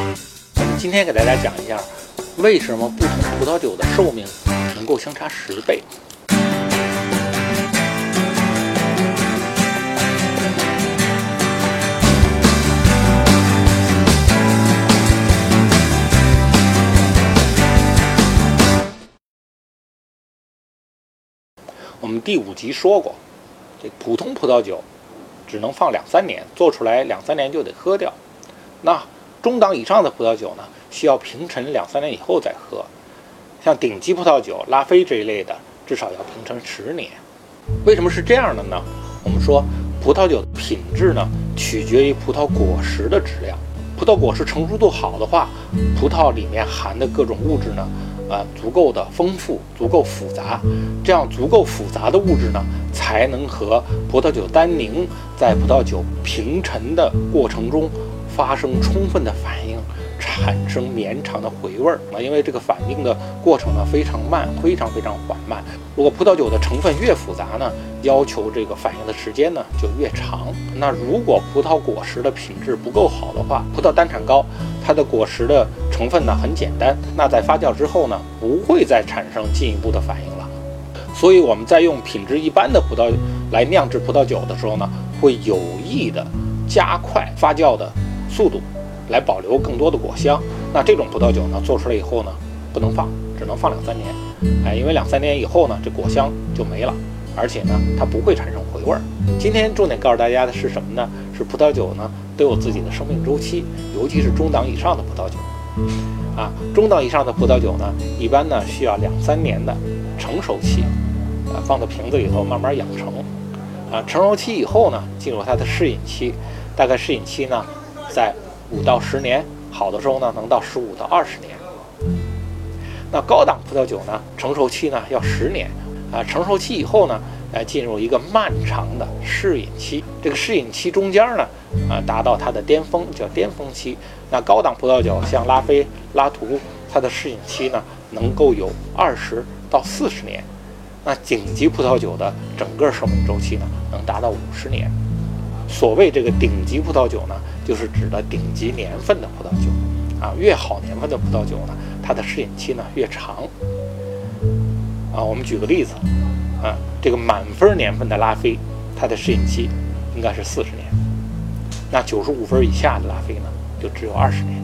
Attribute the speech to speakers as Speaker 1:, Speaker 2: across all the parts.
Speaker 1: 我们今天给大家讲一下，为什么不同葡萄酒的寿命能够相差十倍。我们第五集说过，这普通葡萄酒只能放两三年，做出来两三年就得喝掉。那中档以上的葡萄酒呢，需要平陈两三年以后再喝。像顶级葡萄酒拉菲这一类的，至少要平陈十年。为什么是这样的呢？我们说葡萄酒的品质呢，取决于葡萄果实的质量。葡萄果实成熟度好的话，葡萄里面含的各种物质呢。呃，足够的丰富，足够复杂，这样足够复杂的物质呢，才能和葡萄酒单宁在葡萄酒平陈的过程中发生充分的反应，产生绵长的回味儿啊。因为这个反应的过程呢非常慢，非常非常缓慢。如果葡萄酒的成分越复杂呢，要求这个反应的时间呢就越长。那如果葡萄果实的品质不够好的话，葡萄单产高，它的果实的。成分呢很简单，那在发酵之后呢，不会再产生进一步的反应了。所以我们在用品质一般的葡萄来酿制葡萄酒的时候呢，会有意的加快发酵的速度，来保留更多的果香。那这种葡萄酒呢，做出来以后呢，不能放，只能放两三年。哎，因为两三年以后呢，这果香就没了，而且呢，它不会产生回味儿。今天重点告诉大家的是什么呢？是葡萄酒呢都有自己的生命周期，尤其是中档以上的葡萄酒。啊，中档以上的葡萄酒呢，一般呢需要两三年的成熟期，啊，放到瓶子里头慢慢养成，啊，成熟期以后呢，进入它的适饮期，大概适饮期呢在五到十年，好的时候呢能到十五到二十年。那高档葡萄酒呢，成熟期呢要十年，啊，成熟期以后呢，呃，进入一个漫长的适饮期，这个适饮期中间呢，啊，达到它的巅峰叫巅峰期。那高档葡萄酒像拉菲、拉图，它的适应期呢能够有二十到四十年。那顶级葡萄酒的整个生命周期呢能达到五十年。所谓这个顶级葡萄酒呢，就是指的顶级年份的葡萄酒啊，越好年份的葡萄酒呢，它的适应期呢越长。啊，我们举个例子，啊，这个满分年份的拉菲，它的适应期应该是四十年。那九十五分以下的拉菲呢？就只有二十年，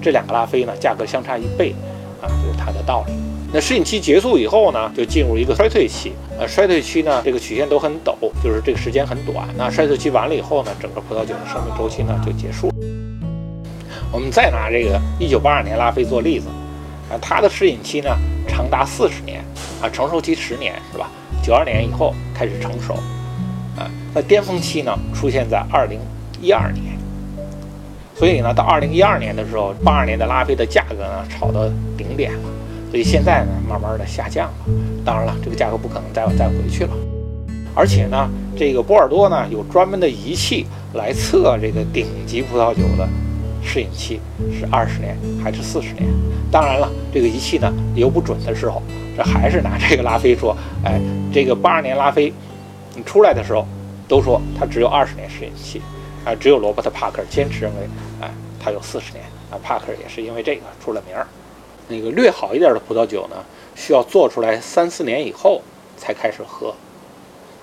Speaker 1: 这两个拉菲呢，价格相差一倍，啊，有它的道理。那适应期结束以后呢，就进入一个衰退期。呃，衰退期呢，这个曲线都很陡，就是这个时间很短。那衰退期完了以后呢，整个葡萄酒的生命周期呢就结束。我们再拿这个一九八二年拉菲做例子，啊，它的适应期呢长达四十年，啊，成熟期十年是吧？九二年以后开始成熟，啊，那巅峰期呢出现在二零一二年。所以呢，到二零一二年的时候，八二年的拉菲的价格呢炒到顶点了，所以现在呢慢慢的下降了。当然了，这个价格不可能再再回去了。而且呢，这个波尔多呢有专门的仪器来测这个顶级葡萄酒的适应期是二十年还是四十年。当然了，这个仪器呢有不准的时候，这还是拿这个拉菲说，哎，这个八二年拉菲你出来的时候都说它只有二十年适应期。啊，只有罗伯特·帕克坚持认为，哎，它有四十年。啊，帕克也是因为这个出了名儿。那个略好一点的葡萄酒呢，需要做出来三四年以后才开始喝，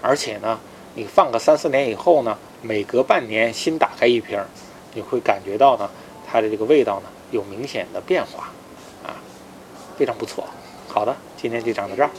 Speaker 1: 而且呢，你放个三四年以后呢，每隔半年新打开一瓶，你会感觉到呢，它的这个味道呢有明显的变化，啊，非常不错。好的，今天就讲到这儿。